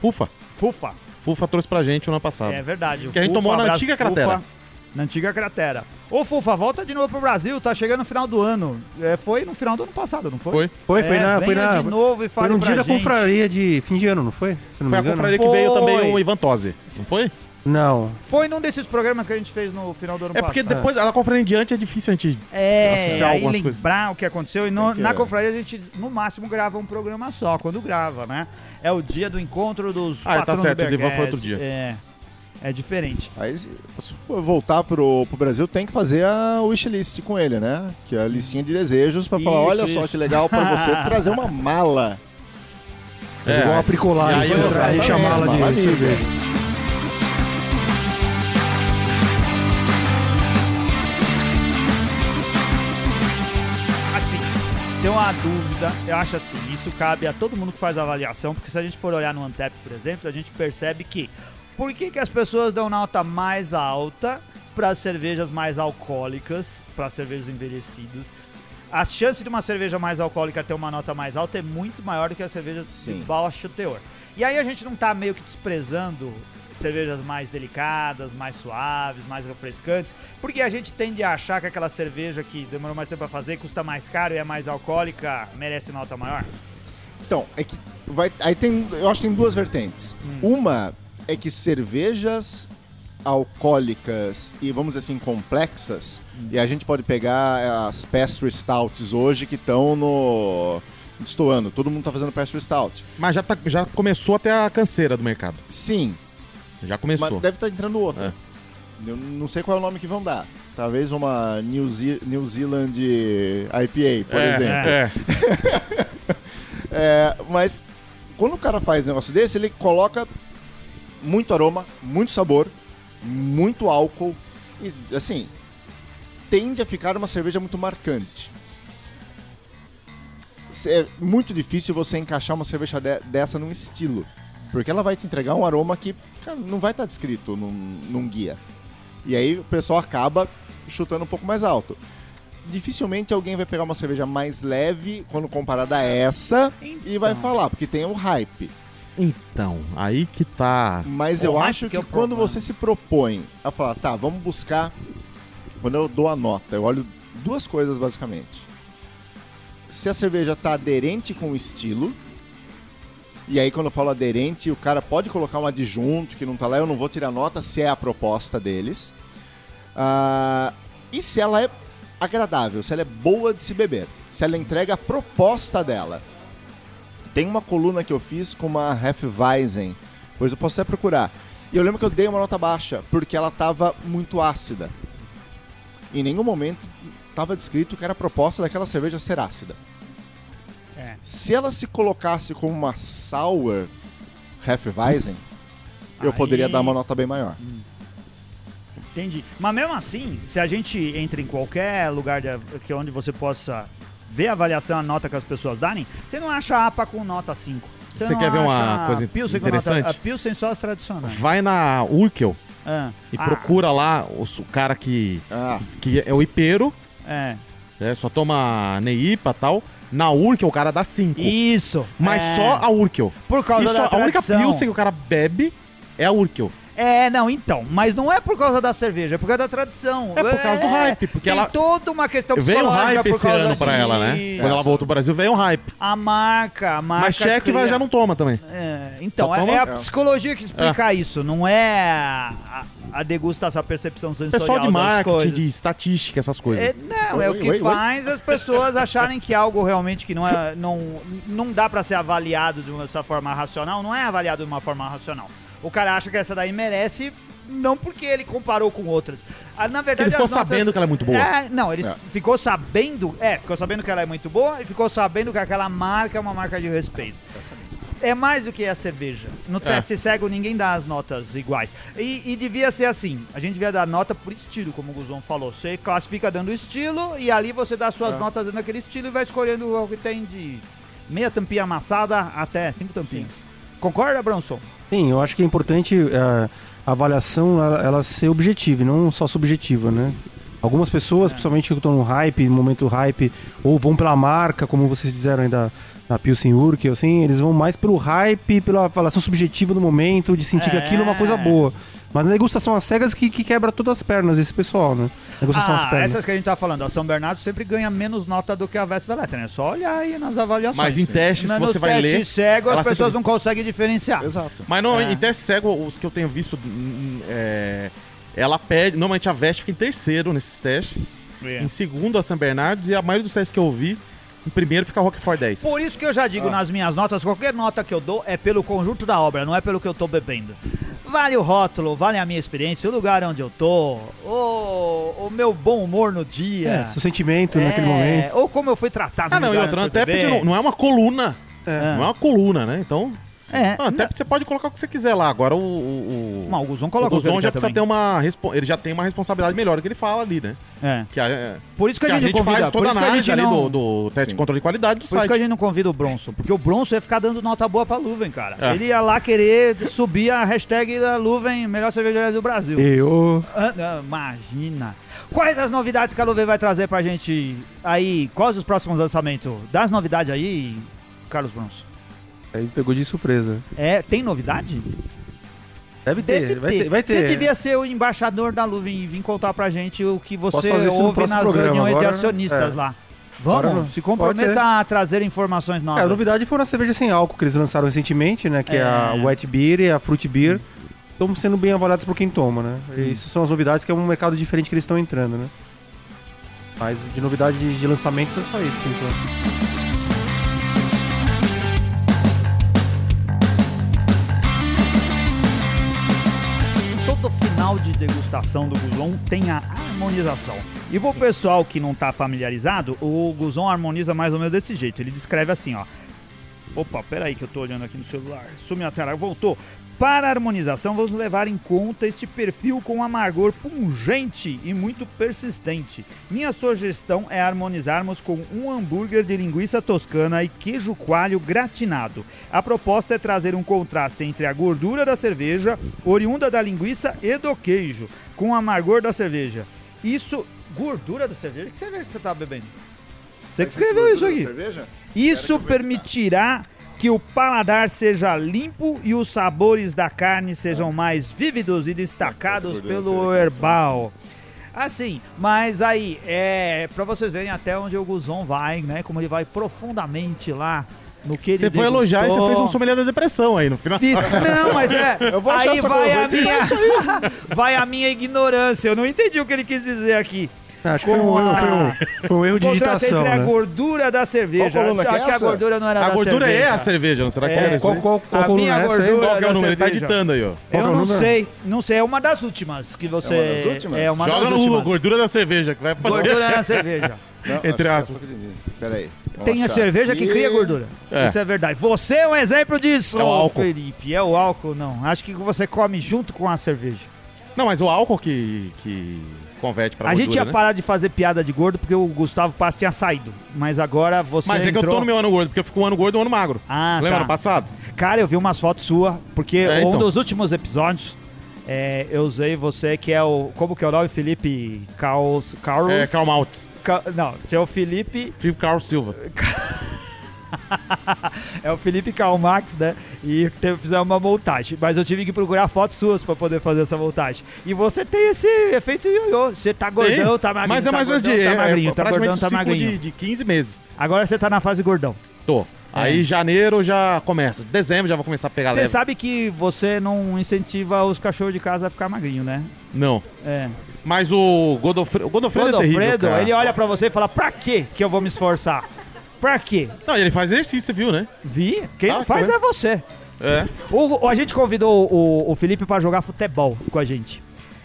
Fufa, Fufa. Fufa trouxe pra gente o ano passado. É verdade. o Que a gente Fufa, tomou na abraço, antiga Fufa, cratera. Na antiga cratera. Ô, Fufa, volta de novo pro Brasil, tá chegando no final do ano. É, foi no final do ano passado, não foi? Foi? Foi, foi É, na. Foi, na, de novo e foi fale num pra dia da confraria de fim de ano, não foi? Se não Foi me a confraria que veio Foi. também o Ivan Tosi, não foi? Não. Foi num desses programas que a gente fez no final do ano É porque passado. depois, a confraria em diante é difícil a gente... É, associar aí algumas lembrar o que aconteceu. E no- que- na confraria a gente, no máximo, grava um programa só, quando grava, né? É o dia do encontro dos Ah, tá certo, o Ivan foi outro dia. É. É diferente. Aí, se for voltar pro, pro Brasil, tem que fazer a wishlist com ele, né? Que é a listinha de desejos pra falar, Isso, olha só isso. que legal pra você trazer uma mala. Fazer igual a Pricolar, aí assim, eu- pra encher a mala Mala de livre. Tem uma dúvida, eu acho assim, isso cabe a todo mundo que faz avaliação, porque se a gente for olhar no Antep, por exemplo, a gente percebe que por que, que as pessoas dão nota mais alta para as cervejas mais alcoólicas, para cervejas envelhecidas? A chance de uma cerveja mais alcoólica ter uma nota mais alta é muito maior do que a cerveja Sim. de baixo teor. E aí a gente não tá meio que desprezando cervejas mais delicadas, mais suaves, mais refrescantes, porque a gente tende a achar que aquela cerveja que demorou mais tempo pra fazer, custa mais caro e é mais alcoólica, merece nota maior. Então, é que vai. Aí tem. Eu acho que tem duas vertentes. Uma é que cervejas alcoólicas e, vamos dizer assim, complexas, e a gente pode pegar as pastry stouts hoje que estão no. Destoando, todo mundo tá fazendo pastry stout. Mas já, tá- já começou até a canseira do mercado. Sim, Já começou. mas deve estar entrando outra. Eu não sei qual é o nome que vão dar. Talvez uma New, Ze- New Zealand IPA, por é, exemplo. É. É, mas quando o cara faz um negócio desse, ele coloca muito aroma, muito sabor, muito álcool e assim tende a ficar uma cerveja muito marcante. É muito difícil você encaixar uma cerveja de- dessa num estilo, porque ela vai te entregar um aroma que cara, não vai estar descrito num, num guia. E aí o pessoal acaba chutando um pouco mais alto. Dificilmente alguém vai pegar uma cerveja mais leve quando comparada a essa e vai Então. falar, porque tem o hype. Então, aí que tá. Mas O eu acho que que, é o quando você se propõe a falar, tá, vamos buscar. Quando eu dou a nota, eu olho duas coisas basicamente. Se a cerveja tá aderente com o estilo. E aí, quando eu falo aderente, o cara pode colocar um adjunto que não tá lá, eu não vou tirar nota se é a proposta deles. Ah, e se ela é agradável, se ela é boa de se beber, se ela entrega a proposta dela. Tem uma coluna que eu fiz com uma Hefeweizen, pois eu posso até procurar. E eu lembro que eu dei uma nota baixa, porque ela estava muito ácida. Em nenhum momento estava descrito que era a proposta daquela cerveja ser ácida. É. Se ela se colocasse como uma sour Hefeweizen, eu Aí- poderia dar uma nota bem maior. Entendi. Mas mesmo assim, se a gente entra em qualquer lugar de, que onde você possa ver a avaliação, a nota que as pessoas darem, você não acha a APA com nota 5. Você não quer ver uma coisa Pilsen com nota- interessante? A Pilsen só as tradicionais. Vai na Urkel Ah. e Ah, procura lá os- o cara que, Ah, que é o Ipeiro, É. né, só toma Neipa e tal. Na Urkel o cara dá 5. Isso. Mas é. só a Urkel. Por causa só, da a única tradição. Pilsen que o cara bebe é a Urkel. É, não, então. Mas não é por causa da cerveja, é por causa da tradição. É por causa do hype, porque tem ela- toda uma questão Veio um psicológica hype por esse ano pra ela, né? Quando ela voltou pro Brasil, veio um hype. A marca, a marca. Mas cheque cria- já não toma também. É, então, é, toma- é a É. psicologia que explica isso, não é a, a, a degustação, a percepção sensorial Pessoal de das marketing, coisas. de estatística, essas coisas. É, não, Oi, é oi, o que oi, oi. faz as pessoas acharem que algo realmente que não é, não, não dá pra ser avaliado de uma forma racional, não é avaliado de uma forma racional. O cara acha que essa daí merece não porque ele comparou com outras. Ah, Na verdade, ele ficou as notas- sabendo que ela é muito boa. É, não, ele É. ficou sabendo, é, ficou sabendo que ela é muito boa e ficou sabendo que aquela marca é uma marca de respeito. É mais do que a cerveja. No teste cego, ninguém dá as notas iguais. E, e devia ser assim. A gente devia dar nota por estilo, como o Guzon falou. Você classifica dando estilo e ali você dá suas É. notas dando aquele estilo e vai escolhendo o que tem de meia tampinha amassada até cinco tampinhas. Concorda, Bronson? Sim, eu acho que é importante eh, a avaliação ela, ela ser objetiva e não só subjetiva, né? Algumas pessoas, principalmente que estão no hype, no momento hype, ou vão pela marca, como vocês disseram aí da, da Pilsen Urkel, assim, eles vão mais pelo hype, pela avaliação subjetiva do momento, de sentir que É. aquilo é uma coisa boa. Mas a degustação às cegas que, que quebra todas as pernas, esse pessoal, né? Degustação às Ah, pernas. essas que a gente tá falando, a São Bernardo sempre ganha menos nota do que a Vespa Elétrica, né? É só olhar aí nas avaliações. Mas em testes Na- que você vai ler. cego, as pessoas sempre- não conseguem diferenciar. exato. Mas não, É. em teste cego, os que eu tenho visto, hum, é, ela perde. Normalmente a Vest fica em terceiro nesses testes. É. Em segundo a San Bernardo. E a maioria dos testes que eu vi, em primeiro fica Roquefort 10. Por isso que eu já digo nas minhas notas, qualquer nota que eu dou é pelo conjunto da obra, não é pelo que eu tô bebendo. Vale o rótulo, vale a minha experiência, o lugar onde eu tô, o, o meu bom humor no dia. É, seu sentimento É, naquele momento. Ou como eu fui tratado Ah, não, e lugar eu fui Antepid beber. não, não é uma coluna. É. Não é uma coluna, né? Então. É, Ah, Antepid você pode colocar o que você quiser lá. Agora o. o, o... Não, o Guzon coloca o Guzon já precisa também. ter uma. Ele já tem uma responsabilidade melhor do que ele fala ali, né? É. Que a, Por isso que, que a a gente, gente convida, faz toda a isso análise gente ali não, do, do teste de controle de qualidade do Por isso site. que a gente não convida o Bronson, porque o Bronson ia ficar dando nota boa pra Luven, cara. É. Ele ia lá querer subir a hashtag da Luven, melhor cervejaria do Brasil. Eu. Ah, ah, Imagina. Quais as novidades que a Luven vai trazer pra gente aí? Quais os próximos lançamentos? Das novidades aí, Carlos Bronson. Aí pegou de surpresa. É, tem novidade? Deve ter, Deve vai ter. ter. Vai ter. Você devia ser o embaixador da Luven e vir contar pra gente o que você ouve nas programa, reuniões de agora, acionistas é. lá. Agora Vamos, não. se comprometa a trazer informações novas. É, a novidade foi na cerveja sem álcool que eles lançaram recentemente, né? Que é, a É. Wet Beer e a Fruit Beer. Estão sendo bem avaliados por quem toma, né? E isso são as novidades, que é um mercado diferente que eles estão entrando, né? Mas de novidade de, de lançamentos é só isso, por enquanto. Degustação do Guzon tem a harmonização. E pro pessoal que não tá familiarizado, o Guzon harmoniza mais ou menos desse jeito. Ele descreve assim, ó. Opa, peraí que eu tô olhando aqui no celular. Sumiu a tela, voltou. Para a harmonização, vamos levar em conta este perfil com amargor pungente e muito persistente. Minha sugestão é harmonizarmos com um hambúrguer de linguiça toscana e queijo coalho gratinado. A proposta é trazer um contraste entre a gordura da cerveja, oriunda da linguiça e do queijo, com o amargor da cerveja. Isso. Gordura da cerveja? Que cerveja que você tá bebendo? Você que escreveu isso aqui. Isso permitirá que o paladar seja limpo e os sabores da carne sejam mais vívidos e destacados pelo seria herbal. Assim, mas aí, é pra vocês verem até onde o Guzon vai, né? Como ele vai profundamente lá no que ele Você foi elogiar e você degustou. fez um sommelier da depressão aí no final. Fiz- Não, mas é. Eu vou aí vai a minha. vai a minha ignorância. Eu não entendi o que ele quis dizer aqui. Acho que foi um, a- foi um, foi um erro de digitação, entre a né? gordura da cerveja. Qual coluna que é acho que a essa? gordura não era A da gordura cerveja. é a cerveja, não será que É, era isso? Qual, aí? qual, qual A coluna minha é essa aí? gordura- Qual que é o da número? Ele tá cerveja. editando aí, ó. Qual é Eu não sei, não sei, é uma das últimas que você. É uma das últimas? É uma Joga das no últimas. gordura da cerveja, que vai fazer. Gordura na cerveja. Não, Entre aspas. é nisso. Peraí. Vamos Tem a cerveja que cria gordura. É. Isso é verdade. Você é um exemplo disso, É o ô, álcool. Felipe. É o álcool, não. Acho que você come junto com a cerveja. Não, mas o álcool que, que converte pra a gordura, gente ia né? parar de fazer piada de gordo porque o Gustavo Paz tinha saído. Mas agora você Mas é que eu entrou... tô no meu ano gordo, porque eu fico um ano gordo e um ano magro. Ah, Lembra tá. ano passado? Cara, eu vi umas fotos suas, porque É, um então. dos últimos episódios é, eu usei você, que é o. Como que é o nome? Felipe Carlos. Carlos É, Karl Maltz. Ca- não, é o Felipe. Felipe Carl Silva. É o Felipe Calmax, né? E teve, fizemos uma montagem. Mas eu tive que procurar fotos suas pra poder fazer essa montagem. E você tem esse efeito ioiô. Você tá gordão, Tem, tá magrinho. Mas é tá mais gordão, menos de. tá é, magrinho, é tá gordão, tá um magrinho. de, de 15 meses. Agora você tá na fase gordão. Tô. Aí janeiro já começa. Dezembro já vou começar a pegar Você sabe que você não incentiva os cachorros de casa a ficar magrinho, né? Não. É. Mas o Godofredo, o Godofredo, é terrível, Godofredo, cara. ele olha pra você e fala: pra quê que eu vou me esforçar? Pra quê? Não, ele faz exercício, você viu, né? Vi? Quem Ah, não faz foi. é você. É. O, o- a gente convidou o, o Felipe pra jogar futebol com a gente.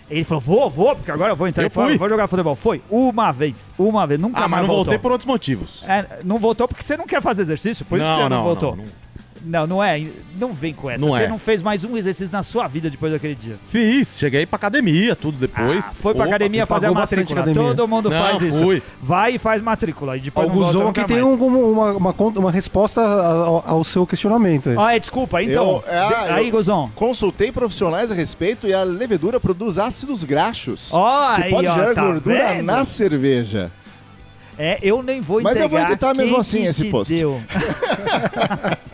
Ele falou, vou, vou, porque agora eu vou entrar Eu em forma, fui. vou jogar futebol. Foi, uma vez, uma vez, nunca Ah, mas mais não voltou. voltei por outros motivos. É, não voltou porque você não quer fazer exercício, por isso que você não, voltou. Não, não. não, é, não vem com essa. Não você é. não fez mais um exercício na sua vida depois daquele dia. Fiz, cheguei pra academia, tudo depois. Ah, foi pra Opa, academia fazer a matrícula. academia. Todo mundo Não, faz isso. fui. Vai e faz matrícula. E depois O não volta Guzon nunca aqui tem um- uma, uma, uma resposta ao, ao seu questionamento. aí. Ah, é, desculpa, então. Eu- ah, de- aí, Guzon. Consultei profissionais a respeito e a levedura produz ácidos graxos. Ó, que aí, pode ó, gerar tá gordura vendo? na cerveja. É, eu nem vou Mas eu entregar vou editar mesmo assim esse post. deu.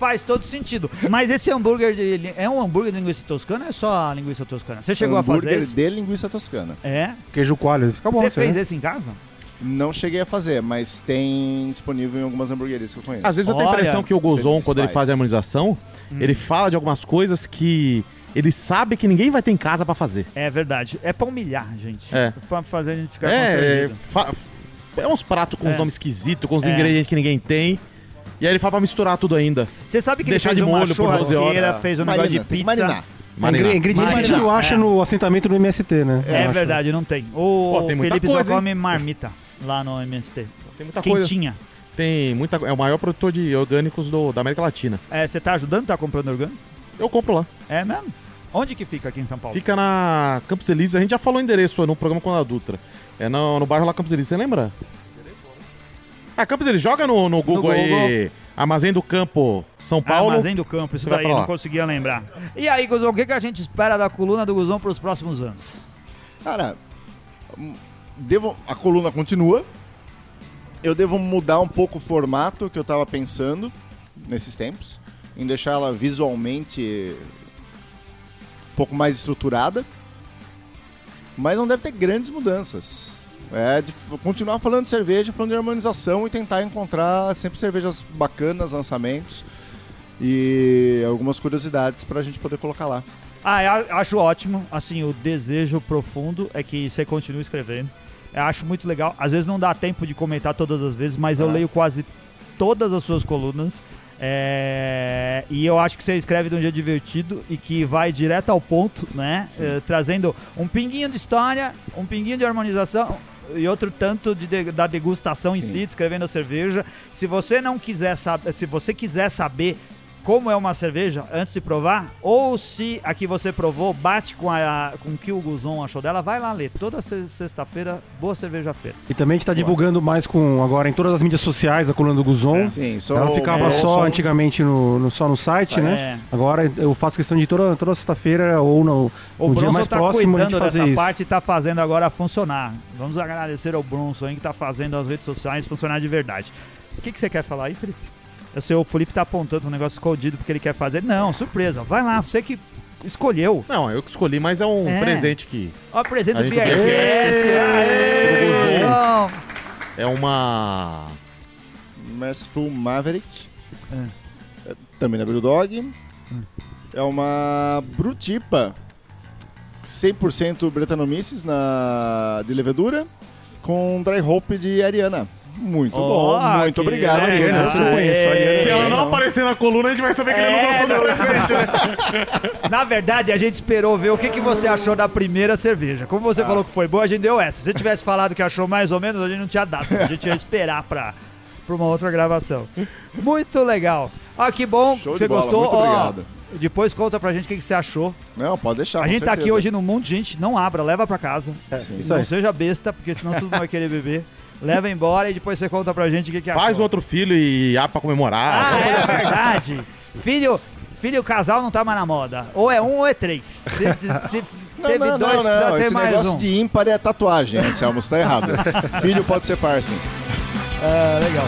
Faz todo sentido. Mas esse hambúrguer de, é um hambúrguer de linguiça toscana ou é só a linguiça toscana? Você chegou a fazer Hambúrguer isso? de linguiça toscana. É? Queijo coalho, fica bom. Você fez aí. esse em casa? Não cheguei a fazer, mas tem disponível em algumas hamburguerias que eu conheço. Às vezes eu tenho a impressão que o Gozon, quando ele faz a harmonização, Hum. ele fala de algumas coisas que ele sabe que ninguém vai ter em casa pra fazer. É verdade. É pra humilhar, gente. É. Pra fazer a gente ficar É, é, é uns pratos com É. uns nomes esquisitos, com uns É. ingredientes que ninguém tem. E aí ele fala pra misturar tudo ainda. Você sabe que Deixar ele de fez uma molho por 12 churrasqueira, horas. fez um negócio de tem que pizza. marinar. Mariná. Ingre- Ingredientes que a gente Mariná, não acha é. no assentamento do MST, né? É, Eu acho. verdade, não tem. O Pô, tem muita Felipe coisa, só hein? come marmita lá no MST. Tem muita coisa. Quentinha. Tem muita É o maior produtor de orgânicos do- da América Latina. É, você tá ajudando? Tá comprando orgânico? Eu compro lá. É mesmo? Onde que fica aqui em São Paulo? Fica na Campos Elíseos. A gente já falou o endereço no programa com a Dutra. É no, no bairro lá Campos Elíseos. Você lembra? Ah, Campos Elíseos. Joga no, no Google aí. Armazém do Campo São Paulo. Armazém do Campo, isso Você daí, não conseguia lembrar. E aí, Guzão, o que, que a gente espera da coluna do Guzão pros próximos anos? Cara, devo, a coluna continua. Eu devo mudar um pouco o formato que eu tava pensando nesses tempos, em deixar ela visualmente um pouco mais estruturada. Mas não deve ter grandes mudanças. É de continuar falando de cerveja, falando de harmonização e tentar encontrar sempre cervejas bacanas, lançamentos e algumas curiosidades pra gente poder colocar lá. Ah, eu acho ótimo. Assim, o desejo profundo é que você continue escrevendo. Eu acho muito legal. Às vezes não dá tempo de comentar todas as vezes, mas eu Ah. leio quase todas as suas colunas. É, E eu acho que você escreve de um jeito divertido e que vai direto ao ponto, né? É, trazendo um pinguinho de história, um pinguinho de harmonização e outro tanto de, de- da degustação em Sim. si, descrevendo a cerveja. Se você não quiser saber, se você quiser saber como é uma cerveja antes de provar, ou se a que você provou bate com, a, com o que o Guzon achou dela, vai lá ler. Toda se- sexta-feira, boa cerveja feira. E também a gente tá divulgando mais com agora em todas as mídias sociais a coluna do Guzon. Sim, isso Ela ficava é, só som- antigamente no, no- só no site, né? É. Agora eu faço questão de toda, toda sexta-feira ou no, O no dia mais tá próximo a gente cuidando fazer dessa isso. parte e tá fazendo agora funcionar. Vamos agradecer ao Bronson aí que tá fazendo as redes sociais funcionar de verdade. O que, que você quer falar aí, Felipe? Eu sei, o Felipe tá apontando um negócio escondido porque ele quer fazer. Não, surpresa. Vai lá, você que escolheu. Não, eu que escolhi, mas é um É. presente que Ó, presente A do BRS. Aê! É uma. Merciful Maverick. É, Também da Brewdog. É uma Brutipa 100% Bretanomices na de levedura com dry hop de Ariana. Muito Ó, bom, muito que obrigado. Ariana. Conheço, Ariana. Se ela não Não. aparecer na coluna, a gente vai saber que ele não É, gostou do presente, né? Na verdade, a gente esperou ver o que, que você achou da primeira cerveja. Como você falou que foi boa, a gente deu essa. Se você tivesse falado que achou mais ou menos, a gente não tinha dado. A gente ia esperar pra, pra uma outra gravação. Muito legal. Ah, que bom Show você bola, gostou. muito Ó, obrigado. Depois conta pra gente o que, que você achou. Não, pode deixar. a gente tá aqui hoje num monte de gente. Não abra, leva pra casa. Sim. Isso não aí. seja besta, porque senão todo mundo vai querer beber. Leva embora e depois você conta pra gente o que, que achou. Faz outro filho e há pra comemorar. Ah, é verdade. Filho, filho casal não tá mais na moda. Ou é um ou é três. Se, se Não, teve não, dois, não, não. ter Esse mais negócio um. de ímpar é tatuagem, Anselmo, você tá errado. Filho pode ser par, sim. Ah, legal.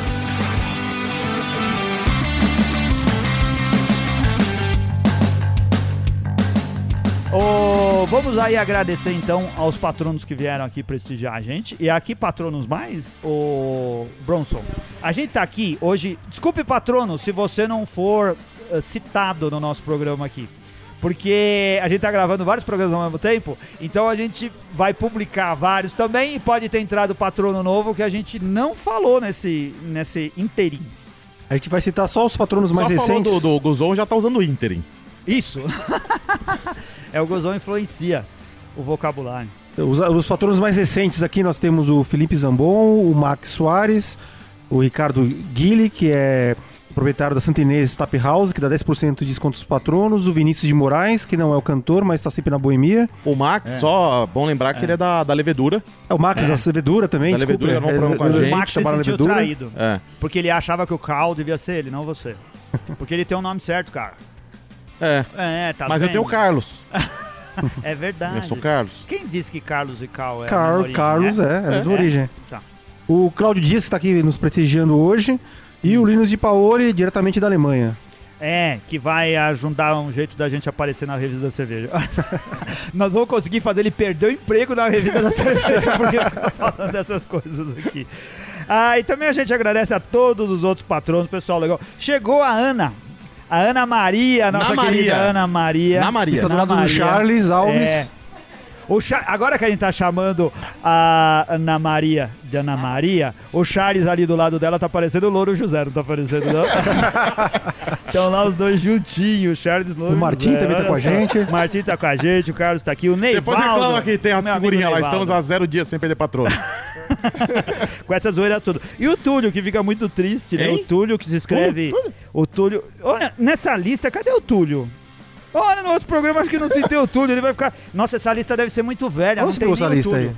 Ô, vamos aí agradecer então aos patronos que vieram aqui prestigiar a gente. E aqui, patronos mais, o Bronson. A gente tá aqui hoje. Desculpe, patrono, se você não for eh, citado no nosso programa aqui. Porque a gente tá gravando vários programas ao mesmo tempo, então a gente vai publicar vários também e pode ter entrado patrono novo que a gente não falou nesse, nesse inteirinho. A gente vai citar só os patronos mais Só falou recentes. do, do Guzon, já tá usando o Interim. Isso! é o Gozão influencia o vocabulário. Os, os patronos mais recentes aqui nós temos o Felipe Zambon, o Max Soares, o Ricardo Guille, que é proprietário da Santa Inês Tap House, que dá 10% de desconto aos patronos, o Vinícius de Moraes, que não é o cantor, mas está sempre na boemia. O Max, É. só bom lembrar que ele é da, da levedura. É o Max É. da Cervedura também, Da desculpa. Levedura, não problema com a é, gente. o Max se sentiu Levedura. traído, É. porque ele achava que o Carl devia ser ele, não você. Porque ele tem o nome certo, cara. É. É, tá Mas eu vendo? tenho o Carlos. É verdade. Eu sou o Carlos. Quem disse que Carlos e Carl é a Car- mesma origem, Carlos né? é, é a mesma É. origem. Tá. O Cláudio Dias, que está aqui nos prestigiando hoje, e o Linus de Paoli, diretamente da Alemanha. É, que vai ajudar um jeito da gente aparecer na revista da cerveja. Nós vamos conseguir fazer ele perder o emprego na revista da cerveja porque fica falando dessas coisas aqui. Ah, e também a gente agradece a todos os outros patronos, pessoal legal. Chegou a Ana. A Ana Maria, nossa Na querida Maria. Ana Maria. Na Maria. Está do Na lado do Maria. Charles Alves. É. Agora que a gente tá chamando a Ana Maria de Ana Maria, o Charles ali do lado dela tá parecendo o Louro José, não tá parecendo não? Estão lá os dois juntinhos, Charles Louro O Martim José, também tá com a gente. O Martim tá com a gente, o Carlos tá aqui, o Neivaldo. Depois reclama que tem a figurinha lá. Estamos a zero dias sem perder patrono. com essa zoeira tudo. E o Túlio, que fica muito triste, né? Hein? O Túlio que se escreve. O Túlio. Olha, nessa lista, cadê o Túlio? Olha, no outro programa acho que não citei o Túlio, ele vai ficar. Nossa, essa lista deve ser muito velha. Onde não você pegou essa lista aí?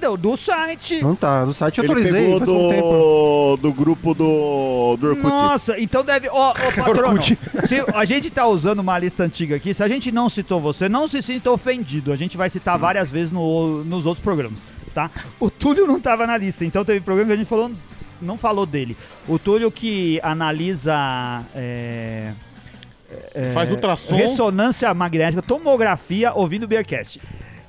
Do, do site. Não tá, no site eu Ele atualizei pegou do, do grupo do, do Orkut. Nossa, então deve. Ó, ó, patrono. Orkut. se a gente tá usando uma lista antiga aqui, se a gente não citou você, não se sinta ofendido. A gente vai citar várias vezes no- nos outros programas, tá? O Túlio não tava na lista, então teve programa que a gente falou, não falou dele. O Túlio que analisa. é, é, Faz ultrassom. Ressonância magnética, tomografia ouvindo o Beercast.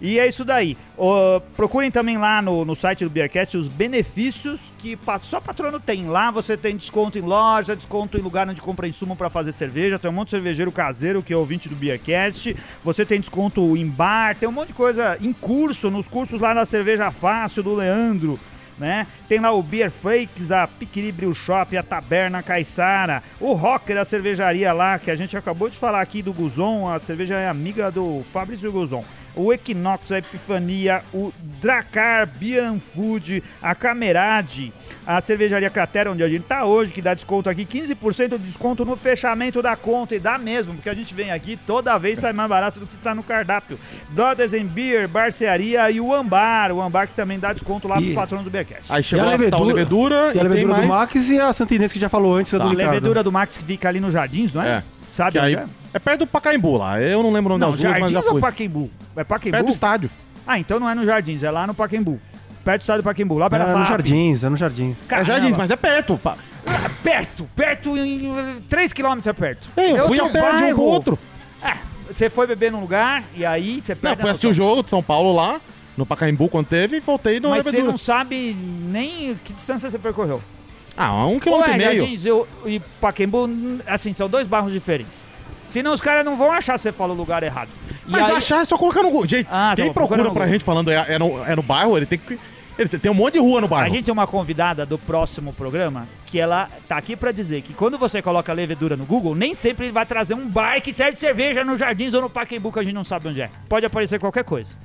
E é isso daí. Ó, procurem também lá no, no site do Beercast os benefícios que só patrono tem. Lá você tem desconto em loja, desconto em lugar onde compra insumo para fazer cerveja. Tem um monte de cervejeiro caseiro que é ouvinte do Beercast. Você tem desconto em bar, tem um monte de coisa em curso, nos cursos lá na Cerveja Fácil do Leandro né? Tem lá o Beer Fakes, a Piquilibrio Shop, a Taberna Caiçara, o Rocker, a cervejaria lá, que a gente acabou de falar aqui do Guzon, a cerveja é amiga do Fabrício Guzon. O Equinox, a Epifania, o Dracar, Bian Food, a Camerade, a cervejaria Cratera, onde a gente tá hoje, que dá desconto aqui, 15% de desconto no fechamento da conta, e dá mesmo, porque a gente vem aqui, toda vez sai mais barato do que tá no cardápio. Brothers and Beer, Barcearia e o Ambar, o Ambar que também dá desconto lá E- pros patronos do Beercast. Aí chegou E a tá o levedura E a e tem levedura mais... do Max e a Santinense que já falou antes, a do A Ricardo. levedura do Max que fica ali nos Jardins, não é? É. Sabe Que aí, é? é perto do Pacaembu lá. Eu não lembro o nome Não, das ruas, mas Jardins já ou fui. Paquembu? É Paquembu? Perto do estádio. Ah, então não é no Jardins, é lá no Paquembu. Perto do estádio do Paquembu, lá perto É da no FAP. Jardins, é no Jardins. É. Jardins, mas é perto. pá. Ah, Perto, perto, em 3km é perto. É, eu É fui a outro pé de um pro outro. É, você foi beber num lugar e aí você Não, perde fui assistir o jogo de São Paulo lá, no Pacaembu quando teve, e voltei no Mas você levedura. não sabe nem que distância você percorreu. Ah, um Ou quilômetro é, e meio. Jardins eu- e Paquembu, assim, são dois bairros diferentes. Senão os caras não vão achar que você falou o lugar errado. E Mas aí- achar é só colocar no Google. Gente, Ah, tá quem bom, procura pra gente falando é, é no, é no bairro, ele tem que... Ele tem, um monte de rua no A bairro. gente tem uma convidada do próximo programa que ela tá aqui pra dizer que quando você coloca levedura no Google, nem sempre ele vai trazer um bar que serve cerveja no Jardins ou no Pacaembu que a gente não sabe onde é. Pode aparecer qualquer coisa.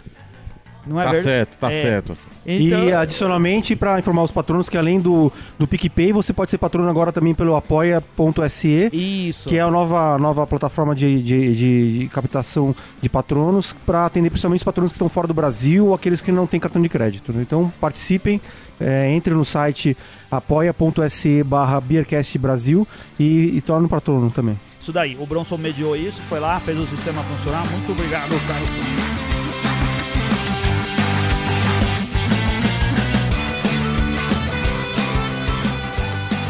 Não é Tá verdade? certo, tá É. certo. assim. Então, E adicionalmente, para informar os patronos que além do, do PicPay, você pode ser patrono agora também pelo apoia.se, isso. que é a nova, nova plataforma de, de, de- de captação de patronos para atender principalmente os patronos que estão fora do Brasil ou aqueles que não têm cartão de crédito. né? Então participem, é, entre no site apoia.se barra Beercast Brasil e, e torne um patrono também. Isso daí. O Bronson mediou isso, foi lá, fez o sistema funcionar. Muito obrigado, Carlos.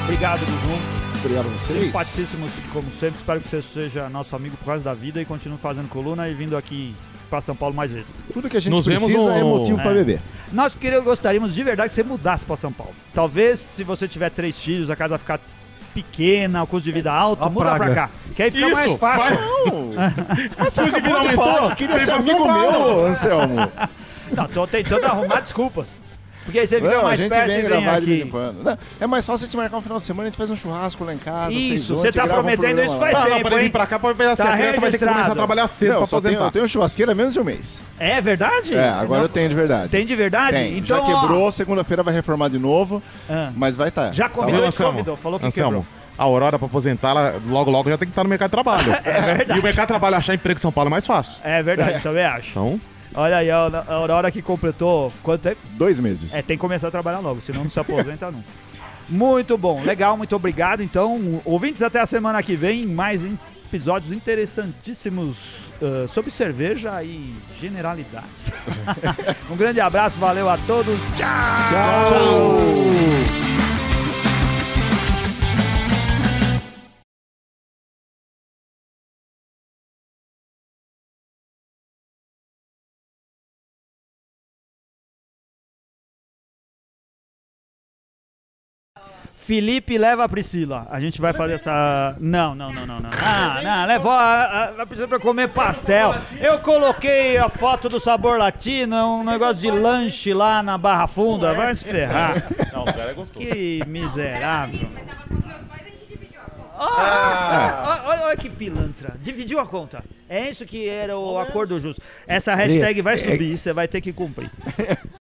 Obrigado, Guzum. Obrigado a vocês. Simpaticíssimos, como sempre. Espero que você seja nosso amigo por causa da vida e continue fazendo coluna e vindo aqui pra São Paulo mais vezes. Tudo que a gente Nos precisa no- é motivo É. pra beber. Nós queríamos, gostaríamos de verdade que você mudasse pra São Paulo. Talvez, se você tiver três filhos, a casa ficar pequena, o custo de vida alto, A muda pra cá. Que aí fica Isso, mais fácil. Você Custo de vida aumentou? queria Vem ser amigo meu, Anselmo. Não, tô tentando arrumar desculpas. Porque aí você fica Não, a mais gente perto vem e vem gravar de vez em aqui. quando. Não, é mais fácil a gente marcar um final de semana, a gente faz um churrasco lá em casa. Isso, você tá um prometendo programa isso lá. faz Tá, não, tempo, pra ele vir hein? pra cá, pra pegar Tá a criança vai ter que começar a trabalhar cedo Não, pra aposentar. eu tenho um churrasqueira menos de um mês. É verdade? É, agora eu tenho de verdade. Tem de verdade? Tem. Então, Já quebrou, segunda-feira vai reformar de novo, ah, mas vai estar. já Tá convidou vendo, e Anselmo? convidou. Falou que Anselmo, quebrou. a Aurora pra aposentar, ela logo logo já tem que estar no mercado de trabalho. É verdade. E o mercado de trabalho achar emprego em São Paulo é mais fácil. É verdade, também acho. Então, Olha aí, a Aurora que completou quanto tempo? Dois meses. É, tem que começar a trabalhar logo, senão não se aposenta nunca. Muito bom, legal, muito obrigado. Então, ouvintes, até a semana que vem, mais episódios interessantíssimos ah, sobre cerveja e generalidades. um grande abraço, valeu a todos, tchau! Tchau! Felipe leva a Priscila. A gente vai fazer essa. Não, não, não, não, não. Ah, não, levou a, a, a Priscila pra comer pastel. Eu coloquei a foto do sabor latino, um negócio de lanche lá na Barra Funda. Vai se ferrar. Não, o cara é gostoso. Que miserável. Mas tava com os meus pais, a gente dividiu a conta. Ah, olha, olha que pilantra. Dividiu a conta. É isso que era o acordo justo. Essa hashtag vai subir, você vai ter que cumprir.